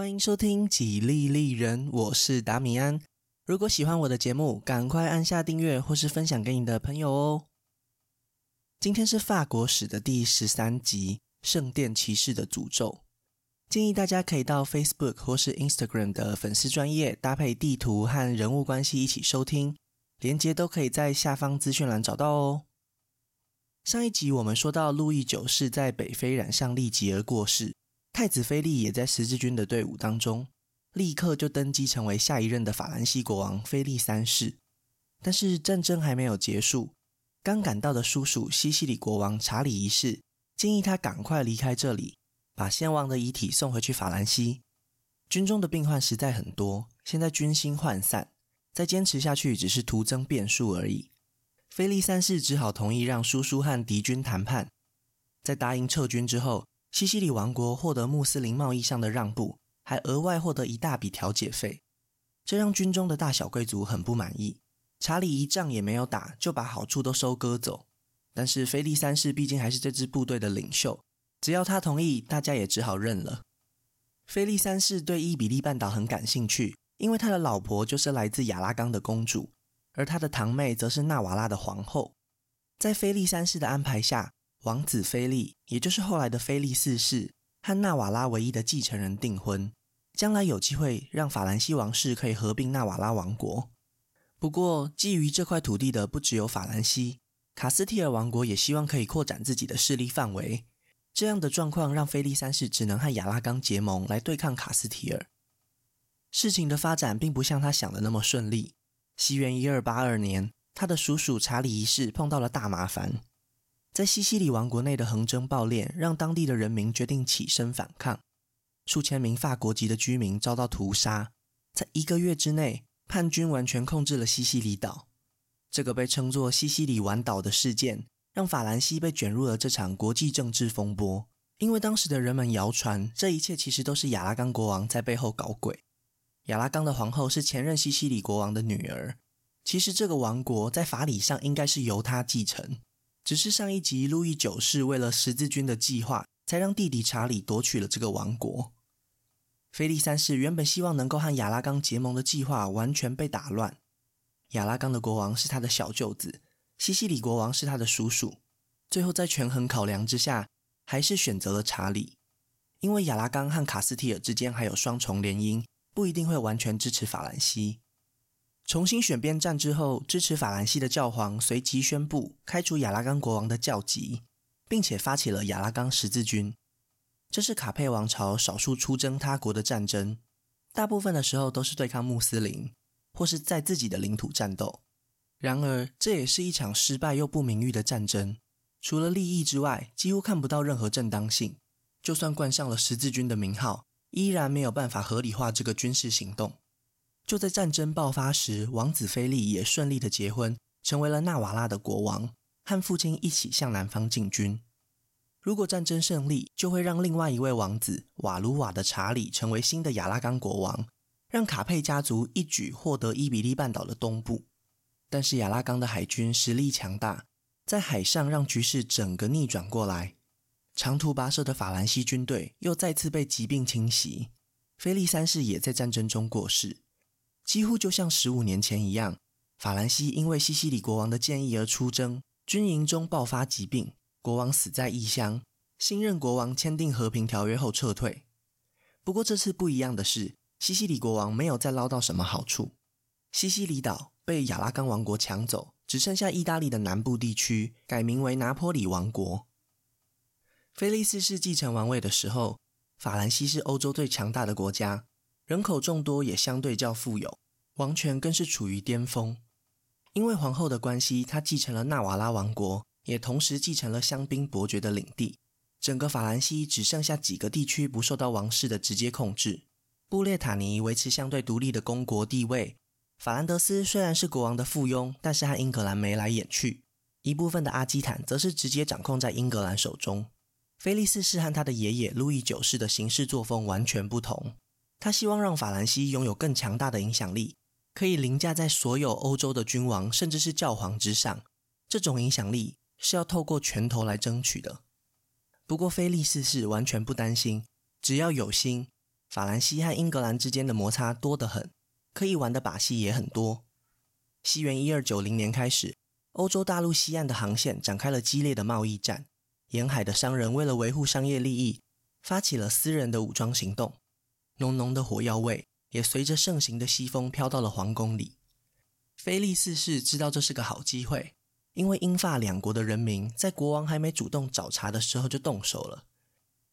欢迎收听《几利利人》，我是达米安。如果喜欢我的节目，赶快按下订阅或是分享给你的朋友哦。今天是法国史的第十三集《圣殿骑士的诅咒》。建议大家可以到 Facebook 或是 Instagram 的粉丝专页搭配地图和人物关系一起收听，连接都可以在下方资讯栏找到哦。上一集我们说到，路易九世在北非染上痢疾而过世，太子菲利也在十字军的队伍当中，立刻就登基成为下一任的法兰西国王菲利三世。但是战争还没有结束，刚赶到的叔叔西西里国王查理一世建议他赶快离开这里，把先王的遗体送回去法兰西。军中的病患实在很多，现在军心涣散，再坚持下去只是徒增变数而已。菲利三世只好同意让叔叔和敌军谈判。在答应撤军之后，西西里王国获得穆斯林贸易上的让步，还额外获得一大笔调解费，这让军中的大小贵族很不满意。查理一仗也没有打，就把好处都收割走。但是菲利三世毕竟还是这支部队的领袖，只要他同意，大家也只好认了。菲利三世对伊比利半岛很感兴趣，因为他的老婆就是来自亚拉冈的公主。而他的堂妹则是纳瓦拉的皇后，在菲利三世的安排下，王子菲利，也就是后来的菲利四世，和纳瓦拉唯一的继承人订婚，将来有机会让法兰西王室可以合并纳瓦拉王国。不过，觊觎这块土地的不只有法兰西，卡斯提尔王国也希望可以扩展自己的势力范围。这样的状况让菲利三世只能和亚拉冈结盟来对抗卡斯提尔。事情的发展并不像他想的那么顺利。西元一二八二年，他的叔叔查理一世碰到了大麻烦。在西西里王国内的横征暴敛，让当地的人民决定起身反抗。数千名法国籍的居民遭到屠杀。在一个月之内，叛军完全控制了西西里岛。这个被称作西西里环岛的事件，让法兰西被卷入了这场国际政治风波。因为当时的人们谣传，这一切其实都是亚拉冈国王在背后搞鬼。亚拉冈的皇后是前任西西里国王的女儿。其实这个王国在法理上应该是由他继承，只是上一集路易九世为了十字军的计划，才让弟弟查理夺取了这个王国。菲利三世原本希望能够和亚拉冈结盟的计划完全被打乱。亚拉冈的国王是他的小舅子，西西里国王是他的叔叔。最后在权衡考量之下，还是选择了查理，因为亚拉冈和卡斯提尔之间还有双重联姻。不一定会完全支持法兰西。重新选边站之后，支持法兰西的教皇随即宣布开除亚拉冈国王的教籍，并且发起了亚拉冈十字军。这是卡佩王朝少数出征他国的战争，大部分的时候都是对抗穆斯林，或是在自己的领土战斗。然而，这也是一场失败又不名誉的战争。除了利益之外，几乎看不到任何正当性。就算冠上了十字军的名号。依然没有办法合理化这个军事行动。就在战争爆发时，王子菲利也顺利的结婚，成为了纳瓦拉的国王，和父亲一起向南方进军。如果战争胜利，就会让另外一位王子瓦卢瓦的查理成为新的亚拉冈国王，让卡佩家族一举获得伊比利半岛的东部。但是亚拉冈的海军实力强大，在海上让局势整个逆转过来。长途跋涉的法兰西军队又再次被疾病侵袭，菲利三世也在战争中过世，几乎就像十五年前一样。法兰西因为西西里国王的建议而出征，军营中爆发疾病，国王死在异乡。新任国王签订和平条约后撤退。不过这次不一样的是，西西里国王没有再捞到什么好处。西西里岛被亚拉冈王国抢走，只剩下意大利的南部地区改名为拿坡里王国。菲利四世继承王位的时候，法兰西是欧洲最强大的国家，人口众多，也相对较富有，王权更是处于巅峰。因为皇后的关系，他继承了纳瓦拉王国，也同时继承了香槟伯爵的领地。整个法兰西只剩下几个地区不受到王室的直接控制。布列塔尼维持相对独立的公国地位。法兰德斯虽然是国王的附庸，但是和英格兰眉来眼去。一部分的阿基坦则是直接掌控在英格兰手中。菲利四世和他的爷爷路易九世的行事作风完全不同。他希望让法兰西拥有更强大的影响力，可以凌驾在所有欧洲的君王甚至是教皇之上。这种影响力是要透过拳头来争取的。不过，菲利四世完全不担心，只要有心，法兰西和英格兰之间的摩擦多得很，可以玩的把戏也很多。西元一二九零年开始，欧洲大陆西岸的航线展开了激烈的贸易战，沿海的商人为了维护商业利益，发起了私人的武装行动。浓浓的火药味也随着盛行的西风飘到了皇宫里。菲利四世知道这是个好机会，因为英法两国的人民在国王还没主动找茬的时候就动手了。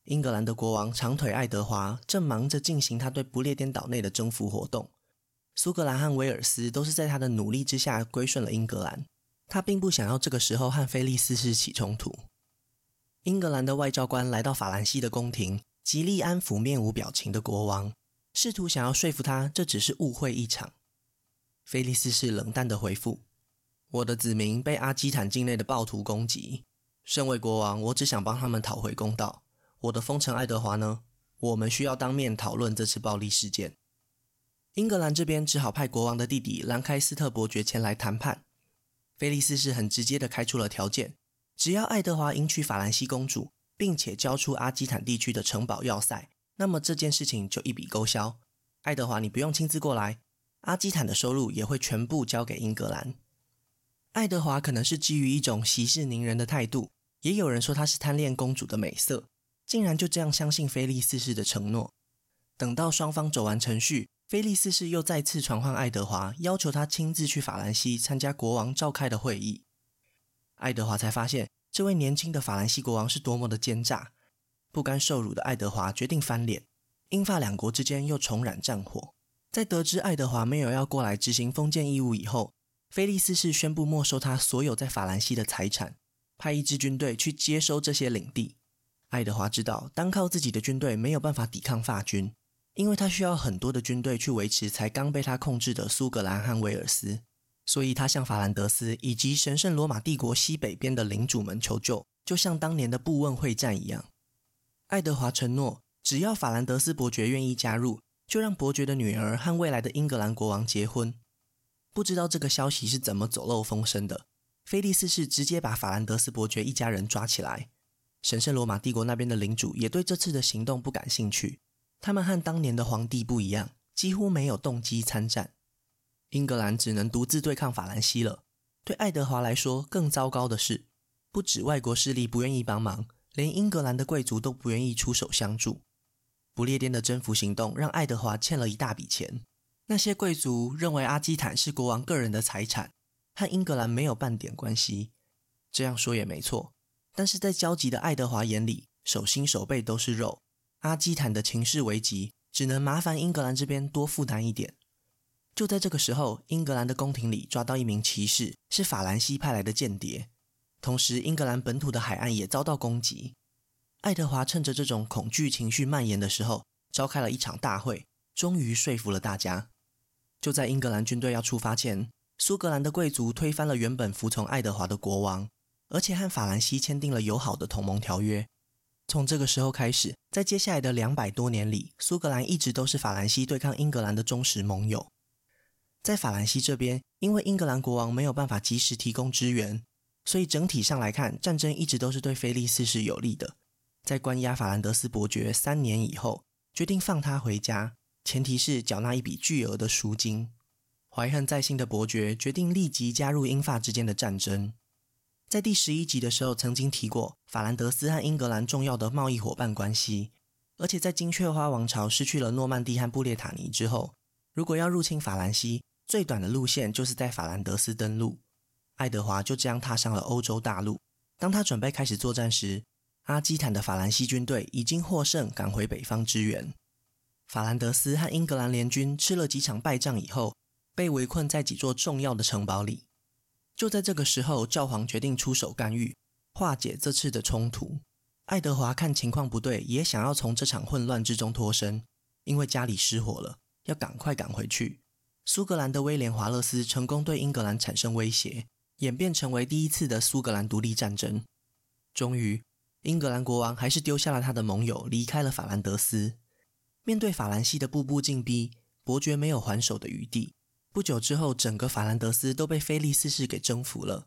英格兰的国王长腿爱德华正忙着进行他对不列颠岛内的征服活动，苏格兰和威尔斯都是在他的努力之下归顺了英格兰。他并不想要这个时候和菲利四世起冲突。英格兰的外交官来到法兰西的宫廷，极力安抚面无表情的国王，试图想要说服他这只是误会一场。菲利斯是冷淡的回复：“我的子民被阿基坦境内的暴徒攻击，身为国王，我只想帮他们讨回公道。”我的封臣爱德华呢？我们需要当面讨论这次暴力事件。英格兰这边只好派国王的弟弟兰开斯特伯爵前来谈判。菲利斯是很直接的开出了条件：只要爱德华迎娶法兰西公主，并且交出阿基坦地区的城堡要塞，那么这件事情就一笔勾销。爱德华，你不用亲自过来，阿基坦的收入也会全部交给英格兰。爱德华可能是基于一种息事宁人的态度，也有人说他是贪恋公主的美色。竟然就这样相信菲利四世的承诺。等到双方走完程序，菲利四世又再次传唤爱德华，要求他亲自去法兰西参加国王召开的会议。爱德华才发现，这位年轻的法兰西国王是多么的奸诈。不甘受辱的爱德华决定翻脸。英法两国之间又重燃战火。在得知爱德华没有要过来执行封建义务以后，菲利斯是宣布没收他所有在法兰西的财产，派一支军队去接收这些领地。爱德华知道，单靠自己的军队没有办法抵抗法军，因为他需要很多的军队去维持才刚被他控制的苏格兰和威尔斯，所以他向法兰德斯以及神圣罗马帝国西北边的领主们求救，就像当年的布问会战一样。爱德华承诺，只要法兰德斯伯爵愿意加入，就让伯爵的女儿和未来的英格兰国王结婚。不知道这个消息是怎么走漏风声的，菲利斯是直接把法兰德斯伯爵一家人抓起来。神圣罗马帝国那边的领主也对这次的行动不感兴趣。他们和当年的皇帝不一样，几乎没有动机参战。英格兰只能独自对抗法兰西了。对爱德华来说，更糟糕的是，不止外国势力不愿意帮忙，连英格兰的贵族都不愿意出手相助。不列颠的征服行动让爱德华欠了一大笔钱。那些贵族认为阿基坦是国王个人的财产，和英格兰没有半点关系。这样说也没错。但是在焦急的爱德华眼里，手心手背都是肉。阿基坦的情势危急，只能麻烦英格兰这边多负担一点。就在这个时候，英格兰的宫廷里抓到一名骑士，是法兰西派来的间谍。同时，英格兰本土的海岸也遭到攻击。爱德华趁着这种恐惧情绪蔓延的时候，召开了一场大会，终于说服了大家。就在英格兰军队要出发前，苏格兰的贵族推翻了原本服从爱德华的国王。而且和法兰西签订了友好的同盟条约。从这个时候开始，在接下来的两百多年里，苏格兰一直都是法兰西对抗英格兰的忠实盟友。在法兰西这边，因为英格兰国王没有办法及时提供支援，所以整体上来看，战争一直都是对菲利斯是有利的。在关押法兰德斯伯爵三年以后，决定放他回家，前提是缴纳一笔巨额的赎金。怀恨在心的伯爵决定立即加入英法之间的战争。在第十一集的时候，曾经提过法兰德斯和英格兰重要的贸易伙伴关系，而且在金雀花王朝失去了诺曼第和布列塔尼之后，如果要入侵法兰西，最短的路线就是在法兰德斯登陆。爱德华就这样踏上了欧洲大陆。当他准备开始作战时，阿基坦的法兰西军队已经获胜，赶回北方支援。法兰德斯和英格兰联军吃了几场败仗以后，被围困在几座重要的城堡里。就在这个时候，教皇决定出手干预，化解这次的冲突。爱德华看情况不对，也想要从这场混乱之中脱身，因为家里失火了，要赶快赶回去。苏格兰的威廉·华勒斯成功对英格兰产生威胁，演变成为第一次的苏格兰独立战争。终于，英格兰国王还是丢下了他的盟友，离开了法兰德斯。面对法兰西的步步进逼，伯爵没有还手的余地。不久之后，整个法兰德斯都被菲利四世给征服了。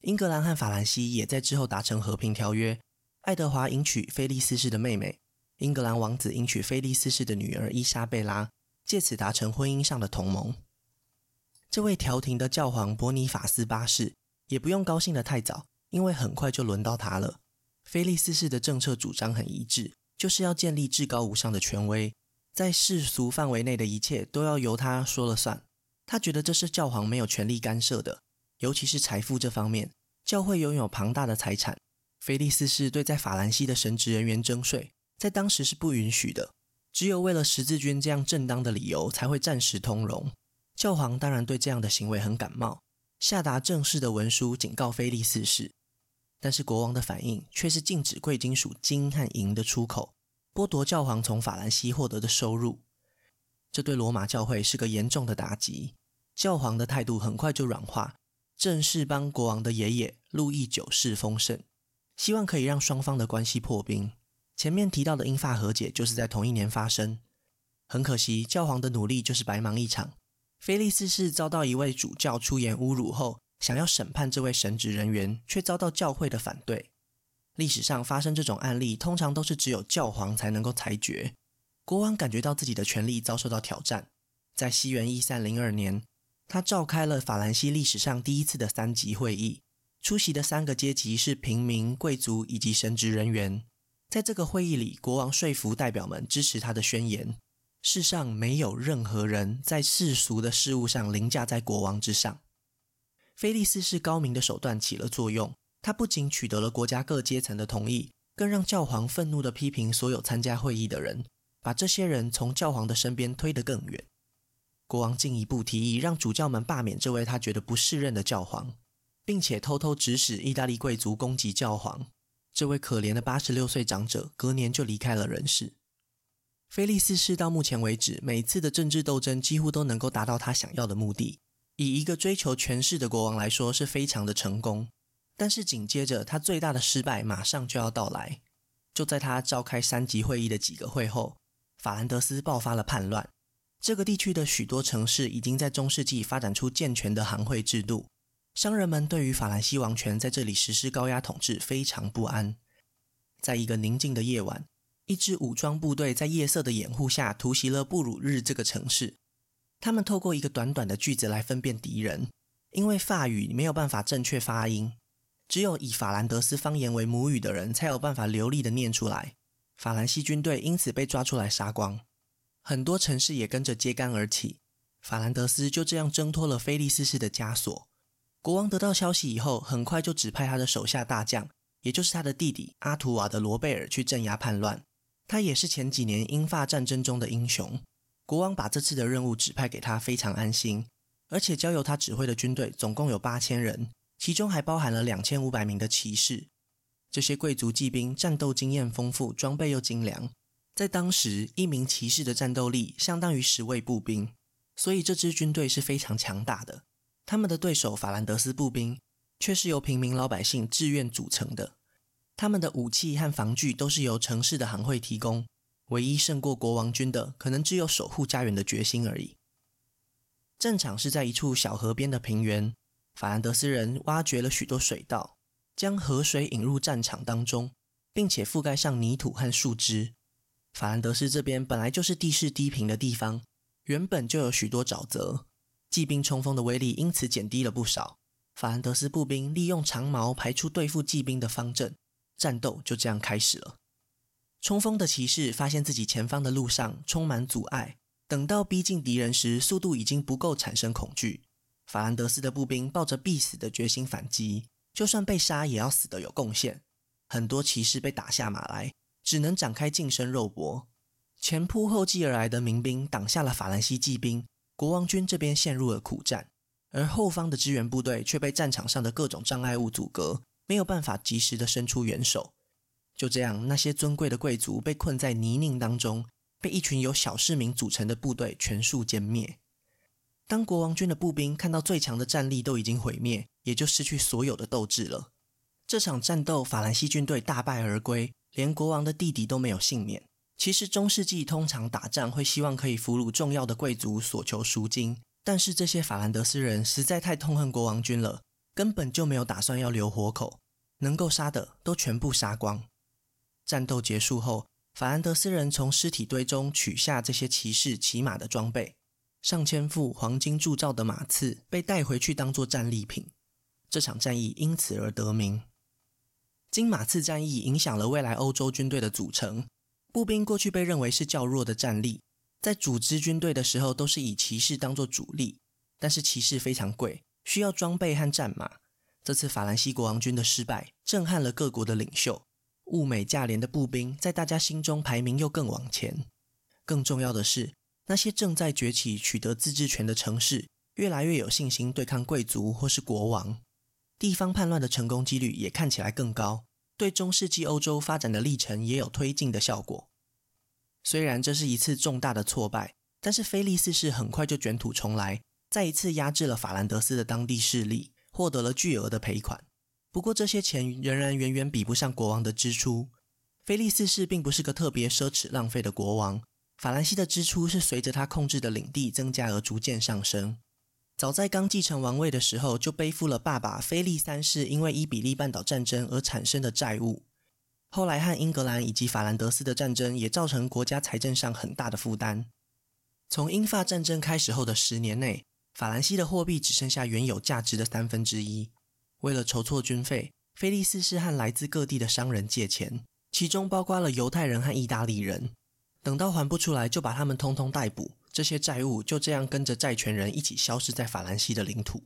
英格兰和法兰西也在之后达成和平条约。爱德华迎娶菲利四世的妹妹，英格兰王子迎娶菲利斯氏的女儿伊莎贝拉，借此达成婚姻上的同盟。这位调停的教皇伯尼法斯八世也不用高兴得太早，因为很快就轮到他了。菲利斯氏的政策主张很一致，就是要建立至高无上的权威，在世俗范围内的一切都要由他说了算。他觉得这是教皇没有权力干涉的，尤其是财富这方面，教会拥有庞大的财产。菲利斯氏对在法兰西的神职人员征税，在当时是不允许的，只有为了十字军这样正当的理由才会暂时通融。教皇当然对这样的行为很感冒，下达正式的文书警告菲利四世。但是国王的反应却是禁止贵金属金和银的出口，剥夺教皇从法兰西获得的收入。这对罗马教会是个严重的打击。教皇的态度很快就软化，正式帮国王的爷爷路易九世封圣，希望可以让双方的关系破冰。前面提到的英法和解就是在同一年发生。很可惜，教皇的努力就是白忙一场。菲利斯是遭到一位主教出言侮辱后，想要审判这位神职人员，却遭到教会的反对。历史上发生这种案例，通常都是只有教皇才能够裁决。国王感觉到自己的权力遭受到挑战，在西元一三零二年，他召开了法兰西历史上第一次的三级会议。出席的三个阶级是平民、贵族以及神职人员。在这个会议里，国王说服代表们支持他的宣言：世上没有任何人在世俗的事物上凌驾在国王之上。菲利斯是高明的手段起了作用，他不仅取得了国家各阶层的同意，更让教皇愤怒地批评所有参加会议的人。把这些人从教皇的身边推得更远。国王进一步提议让主教们罢免这位他觉得不适任的教皇，并且偷偷指使意大利贵族攻击教皇。这位可怜的八十六岁长者隔年就离开了人世。菲利斯氏到目前为止，每次的政治斗争几乎都能够达到他想要的目的。以一个追求权势的国王来说，是非常的成功。但是紧接着，他最大的失败马上就要到来。就在他召开三级会议的几个会后。法兰德斯爆发了叛乱，这个地区的许多城市已经在中世纪发展出健全的行会制度，商人们对于法兰西王权在这里实施高压统治非常不安。在一个宁静的夜晚，一支武装部队在夜色的掩护下突袭了布鲁日这个城市。他们透过一个短短的句子来分辨敌人，因为法语没有办法正确发音，只有以法兰德斯方言为母语的人才有办法流利的念出来。法兰西军队因此被抓出来杀光，很多城市也跟着揭竿而起。法兰德斯就这样挣脱了菲利斯式的枷锁。国王得到消息以后，很快就指派他的手下大将，也就是他的弟弟阿图瓦的罗贝尔去镇压叛乱。他也是前几年英法战争中的英雄。国王把这次的任务指派给他，非常安心，而且交由他指挥的军队总共有八千人，其中还包含了两千五百名的骑士。这些贵族骑兵战斗经验丰富，装备又精良。在当时，一名骑士的战斗力相当于十位步兵，所以这支军队是非常强大的。他们的对手法兰德斯步兵却是由平民老百姓自愿组成的，他们的武器和防具都是由城市的行会提供。唯一胜过国王军的，可能只有守护家园的决心而已。战场是在一处小河边的平原，法兰德斯人挖掘了许多水道。将河水引入战场当中，并且覆盖上泥土和树枝。法兰德斯这边本来就是地势低平的地方，原本就有许多沼泽，骑兵冲锋的威力因此减低了不少。法兰德斯步兵利用长矛排出对付骑兵的方阵，战斗就这样开始了。冲锋的骑士发现自己前方的路上充满阻碍，等到逼近敌人时，速度已经不够产生恐惧。法兰德斯的步兵抱着必死的决心反击。就算被杀，也要死得有贡献。很多骑士被打下马来，只能展开近身肉搏。前仆后继而来的民兵挡下了法兰西骑兵，国王军这边陷入了苦战，而后方的支援部队却被战场上的各种障碍物阻隔，没有办法及时的伸出援手。就这样，那些尊贵的贵族被困在泥泞当中，被一群由小市民组成的部队全数歼灭。当国王军的步兵看到最强的战力都已经毁灭，也就失去所有的斗志了。这场战斗，法兰西军队大败而归，连国王的弟弟都没有幸免。其实中世纪通常打仗会希望可以俘虏重要的贵族，索求赎金，但是这些法兰德斯人实在太痛恨国王军了，根本就没有打算要留活口，能够杀的都全部杀光。战斗结束后，法兰德斯人从尸体堆中取下这些骑士骑马的装备，上千副黄金铸造的马刺被带回去当作战利品。这场战役因此而得名。金马刺战役影响了未来欧洲军队的组成。步兵过去被认为是较弱的战力，在组织军队的时候都是以骑士当作主力，但是骑士非常贵，需要装备和战马。这次法兰西国王军的失败，震撼了各国的领袖。物美价廉的步兵在大家心中排名又更往前。更重要的是，那些正在崛起、取得自治权的城市，越来越有信心对抗贵族或是国王。地方叛乱的成功几率也看起来更高，对中世纪欧洲发展的历程也有推进的效果。虽然这是一次重大的挫败，但是菲利四世很快就卷土重来，再一次压制了法兰德斯的当地势力，获得了巨额的赔款。不过这些钱仍然远远比不上国王的支出。菲利四世并不是个特别奢侈浪费的国王，法兰西的支出是随着他控制的领地增加而逐渐上升。早在刚继承王位的时候，就背负了爸爸菲利三世因为伊比利半岛战争而产生的债务。后来和英格兰以及法兰德斯的战争也造成国家财政上很大的负担。从英法战争开始后的十年内，法兰西的货币只剩下原有价值的三分之一。为了筹措军费，菲利斯是和来自各地的商人借钱，其中包括了犹太人和意大利人。等到还不出来，就把他们通通逮捕。这些债务就这样跟着债权人一起消失在法兰西的领土。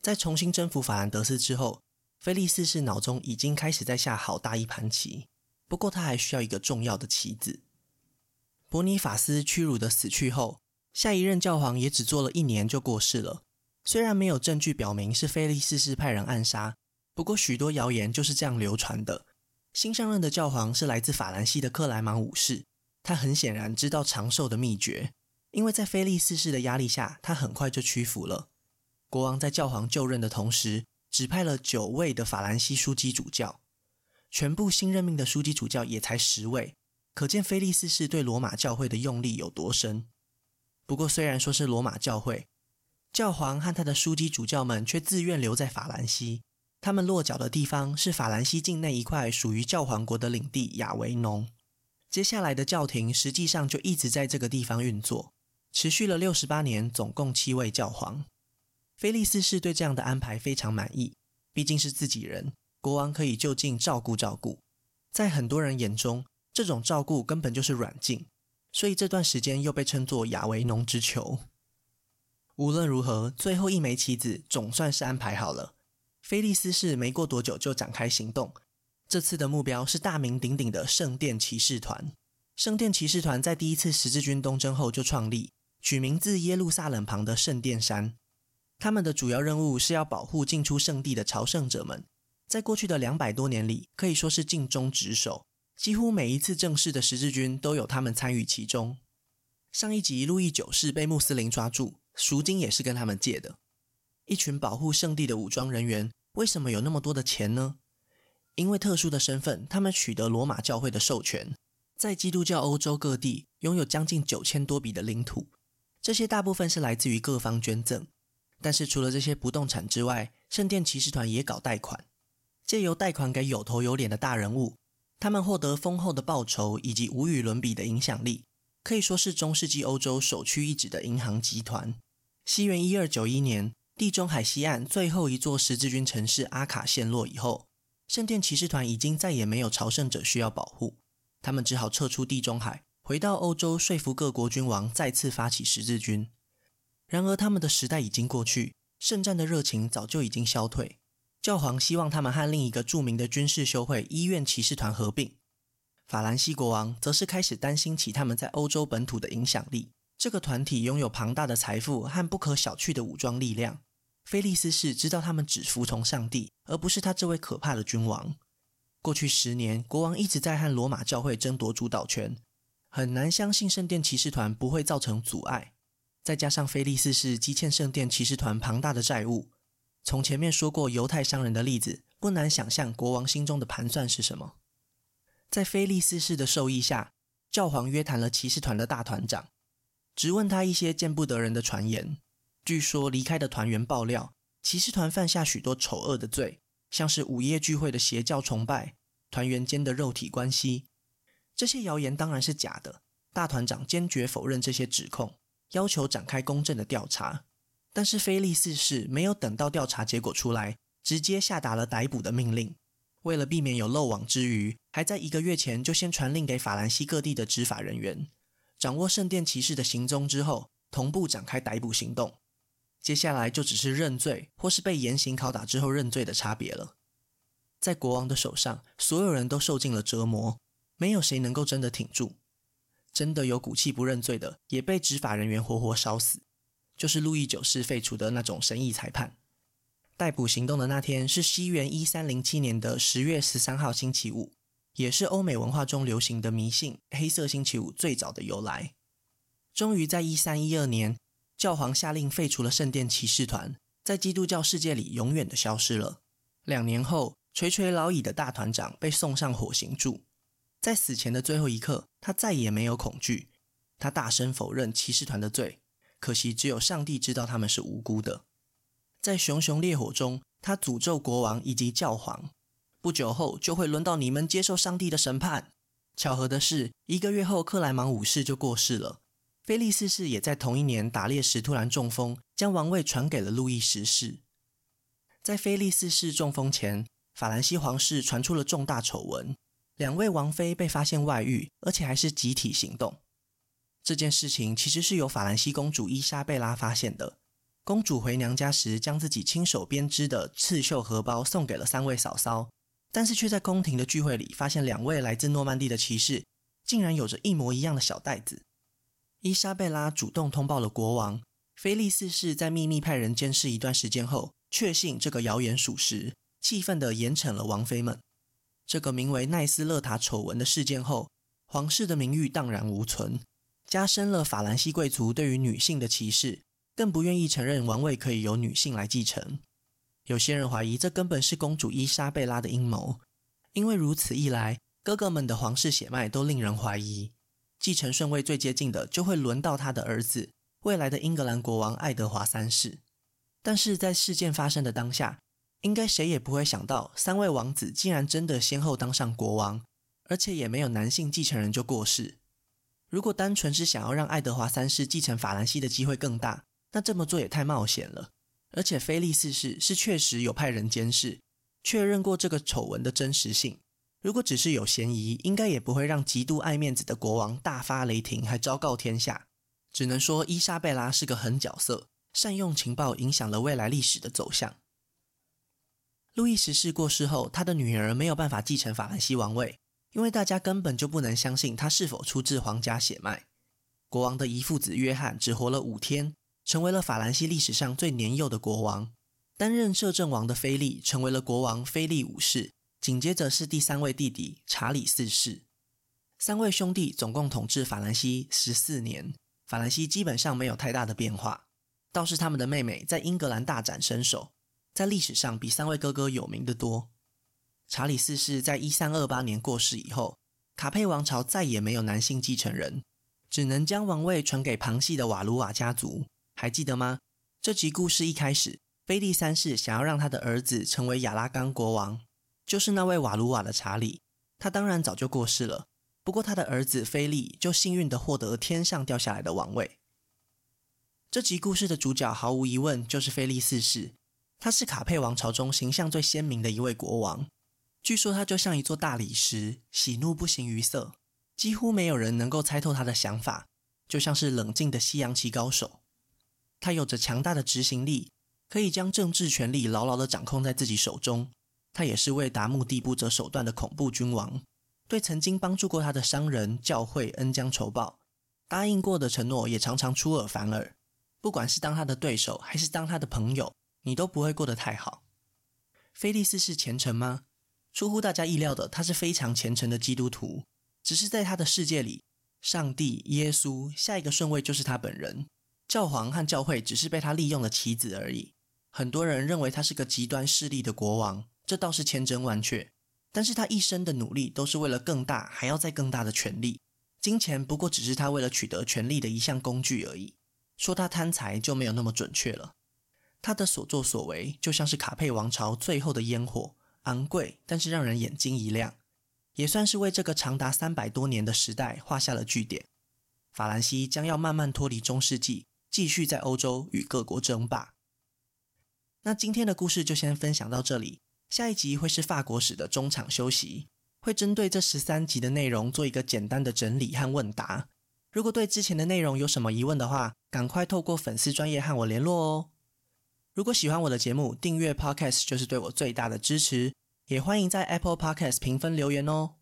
在重新征服法兰德斯之后，菲利斯是脑中已经开始在下好大一盘棋。不过他还需要一个重要的棋子。伯尼法斯屈辱的死去后，下一任教皇也只做了一年就过世了。虽然没有证据表明是菲利四世派人暗杀，不过许多谣言就是这样流传的。新上任的教皇是来自法兰西的克莱芒五世，他很显然知道长寿的秘诀。因为在菲利四世的压力下，他很快就屈服了。国王在教皇就任的同时，指派了九位的法兰西枢机主教，全部新任命的枢机主教也才十位，可见菲利四世对罗马教会的用力有多深。不过，虽然说是罗马教会，教皇和他的枢机主教们却自愿留在法兰西，他们落脚的地方是法兰西境内一块属于教皇国的领地亚维农。接下来的教廷实际上就一直在这个地方运作。持续了六十八年，总共七位教皇。菲利斯是对这样的安排非常满意，毕竟是自己人，国王可以就近照顾照顾。在很多人眼中，这种照顾根本就是软禁，所以这段时间又被称作亚维农之囚。无论如何，最后一枚棋子总算是安排好了。菲利四世没过多久就展开行动，这次的目标是大名鼎鼎的圣殿骑士团。圣殿骑士团在第一次十字军东征后就创立。取名自耶路撒冷旁的圣殿山，他们的主要任务是要保护进出圣地的朝圣者们。在过去的两百多年里，可以说是尽忠职守，几乎每一次正式的十字军都有他们参与其中。上一集路易九世被穆斯林抓住，赎金也是跟他们借的。一群保护圣地的武装人员，为什么有那么多的钱呢？因为特殊的身份，他们取得罗马教会的授权，在基督教欧洲各地拥有将近九千多笔的领土。这些大部分是来自于各方捐赠，但是除了这些不动产之外，圣殿骑士团也搞贷款，借由贷款给有头有脸的大人物，他们获得丰厚的报酬以及无与伦比的影响力，可以说是中世纪欧洲首屈一指的银行集团。西元一二九一年，地中海西岸最后一座十字军城市阿卡陷落以后，圣殿骑士团已经再也没有朝圣者需要保护，他们只好撤出地中海。回到欧洲，说服各国君王再次发起十字军。然而，他们的时代已经过去，圣战的热情早就已经消退。教皇希望他们和另一个著名的军事修会——医院骑士团合并。法兰西国王则是开始担心起他们在欧洲本土的影响力。这个团体拥有庞大的财富和不可小觑的武装力量。菲利四世知道他们只服从上帝，而不是他这位可怕的君王。过去十年，国王一直在和罗马教会争夺主导权。很难相信圣殿骑士团不会造成阻碍，再加上菲利四世积欠圣殿骑士团庞大的债务，从前面说过犹太商人的例子，不难想象国王心中的盘算是什么。在菲利四世的授意下，教皇约谈了骑士团的大团长，质问他一些见不得人的传言。据说离开的团员爆料，骑士团犯下许多丑恶的罪，像是午夜聚会的邪教崇拜、团员间的肉体关系。这些谣言当然是假的。大团长坚决否认这些指控，要求展开公正的调查。但是菲利四世没有等到调查结果出来，直接下达了逮捕的命令。为了避免有漏网之鱼，还在一个月前就先传令给法兰西各地的执法人员，掌握圣殿骑士的行踪之后，同步展开逮捕行动。接下来就只是认罪或是被严刑拷打之后认罪的差别了。在国王的手上，所有人都受尽了折磨，没有谁能够真的挺住。真的有骨气不认罪的，也被执法人员活活烧死。就是路易九世废除的那种神意裁判。逮捕行动的那天是西元一三零七年的十月十三号星期五，也是欧美文化中流行的迷信“黑色星期五”最早的由来。终于在一三一二年，教皇下令废除了圣殿骑士团，在基督教世界里永远的消失了。两年后，垂垂老矣的大团长被送上火刑柱，在死前的最后一刻，他再也没有恐惧，他大声否认骑士团的罪。可惜，只有上帝知道他们是无辜的。在熊熊烈火中，他诅咒国王以及教皇。不久后就会轮到你们接受上帝的审判。巧合的是，一个月后，克莱芒五世就过世了。菲利四世也在同一年打猎时突然中风，将王位传给了路易十世。在菲利四世中风前，法兰西皇室传出了重大丑闻：两位王妃被发现外遇，而且还是集体行动。这件事情其实是由法兰西公主伊莎贝拉发现的。公主回娘家时，将自己亲手编织的刺绣荷包送给了三位嫂嫂，但是却在宫廷的聚会里发现两位来自诺曼底的骑士竟然有着一模一样的小袋子。伊莎贝拉主动通报了国王，菲利四世在秘密派人监视一段时间后，确信这个谣言属实，气愤地严惩了王妃们。这个名为奈斯勒塔丑闻的事件后，皇室的名誉荡然无存，加深了法兰西贵族对于女性的歧视。更不愿意承认王位可以由女性来继承。有些人怀疑这根本是公主伊莎贝拉的阴谋，因为如此一来，哥哥们的皇室血脉都令人怀疑，继承顺位最接近的就会轮到他的儿子，未来的英格兰国王爱德华三世。但是在事件发生的当下，应该谁也不会想到，三位王子竟然真的先后当上国王，而且也没有男性继承人就过世。如果单纯是想要让爱德华三世继承法兰西的机会更大，那这么做也太冒险了，而且菲利四世是确实有派人监视，确认过这个丑闻的真实性。如果只是有嫌疑，应该也不会让极度爱面子的国王大发雷霆，还昭告天下。只能说伊莎贝拉是个狠角色，善用情报影响了未来历史的走向。路易十四过世后，他的女儿没有办法继承法兰西王位，因为大家根本就不能相信他是否出自皇家血脉。国王的遗腹子约翰只活了五天。成为了法兰西历史上最年幼的国王。担任摄政王的菲利成为了国王菲利五世，紧接着是第三位弟弟查理四世。三位兄弟总共统治法兰西十四年，法兰西基本上没有太大的变化。倒是他们的妹妹在英格兰大展身手，在历史上比三位哥哥有名的多。查理四世在一三二八年过世以后，卡佩王朝再也没有男性继承人，只能将王位传给旁系的瓦卢瓦家族。还记得吗？这集故事一开始，菲利三世想要让他的儿子成为亚拉冈国王，就是那位瓦鲁瓦的查理。他当然早就过世了，不过他的儿子菲利就幸运地获得天上掉下来的王位。这集故事的主角毫无疑问就是菲利四世，他是卡佩王朝中形象最鲜明的一位国王。据说他就像一座大理石，喜怒不形于色，几乎没有人能够猜透他的想法，就像是冷静的西洋棋高手。他有着强大的执行力，可以将政治权力牢牢地掌控在自己手中。他也是为达目的不择手段的恐怖君王，对曾经帮助过他的商人、教会恩将仇报，答应过的承诺也常常出尔反尔。不管是当他的对手，还是当他的朋友，你都不会过得太好。菲利斯是虔诚吗？出乎大家意料的，他是非常虔诚的基督徒。只是在他的世界里，上帝、耶稣，下一个顺位就是他本人。教皇和教会只是被他利用的棋子而已。很多人认为他是个极端势力的国王，这倒是千真万确。但是他一生的努力都是为了更大，还要再更大的权力。金钱不过只是他为了取得权力的一项工具而已。说他贪财就没有那么准确了。他的所作所为就像是卡佩王朝最后的烟火，昂贵，但是让人眼睛一亮。也算是为这个长达三百多年的时代画下了句点。法兰西将要慢慢脱离中世纪，继续在欧洲与各国争霸。那今天的故事就先分享到这里，下一集会是法国史的中场休息，会针对这十三集的内容做一个简单的整理和问答。如果对之前的内容有什么疑问的话，赶快透过粉丝专业和我联络哦。如果喜欢我的节目，订阅 Podcast 就是对我最大的支持，也欢迎在 Apple Podcast 评分留言哦。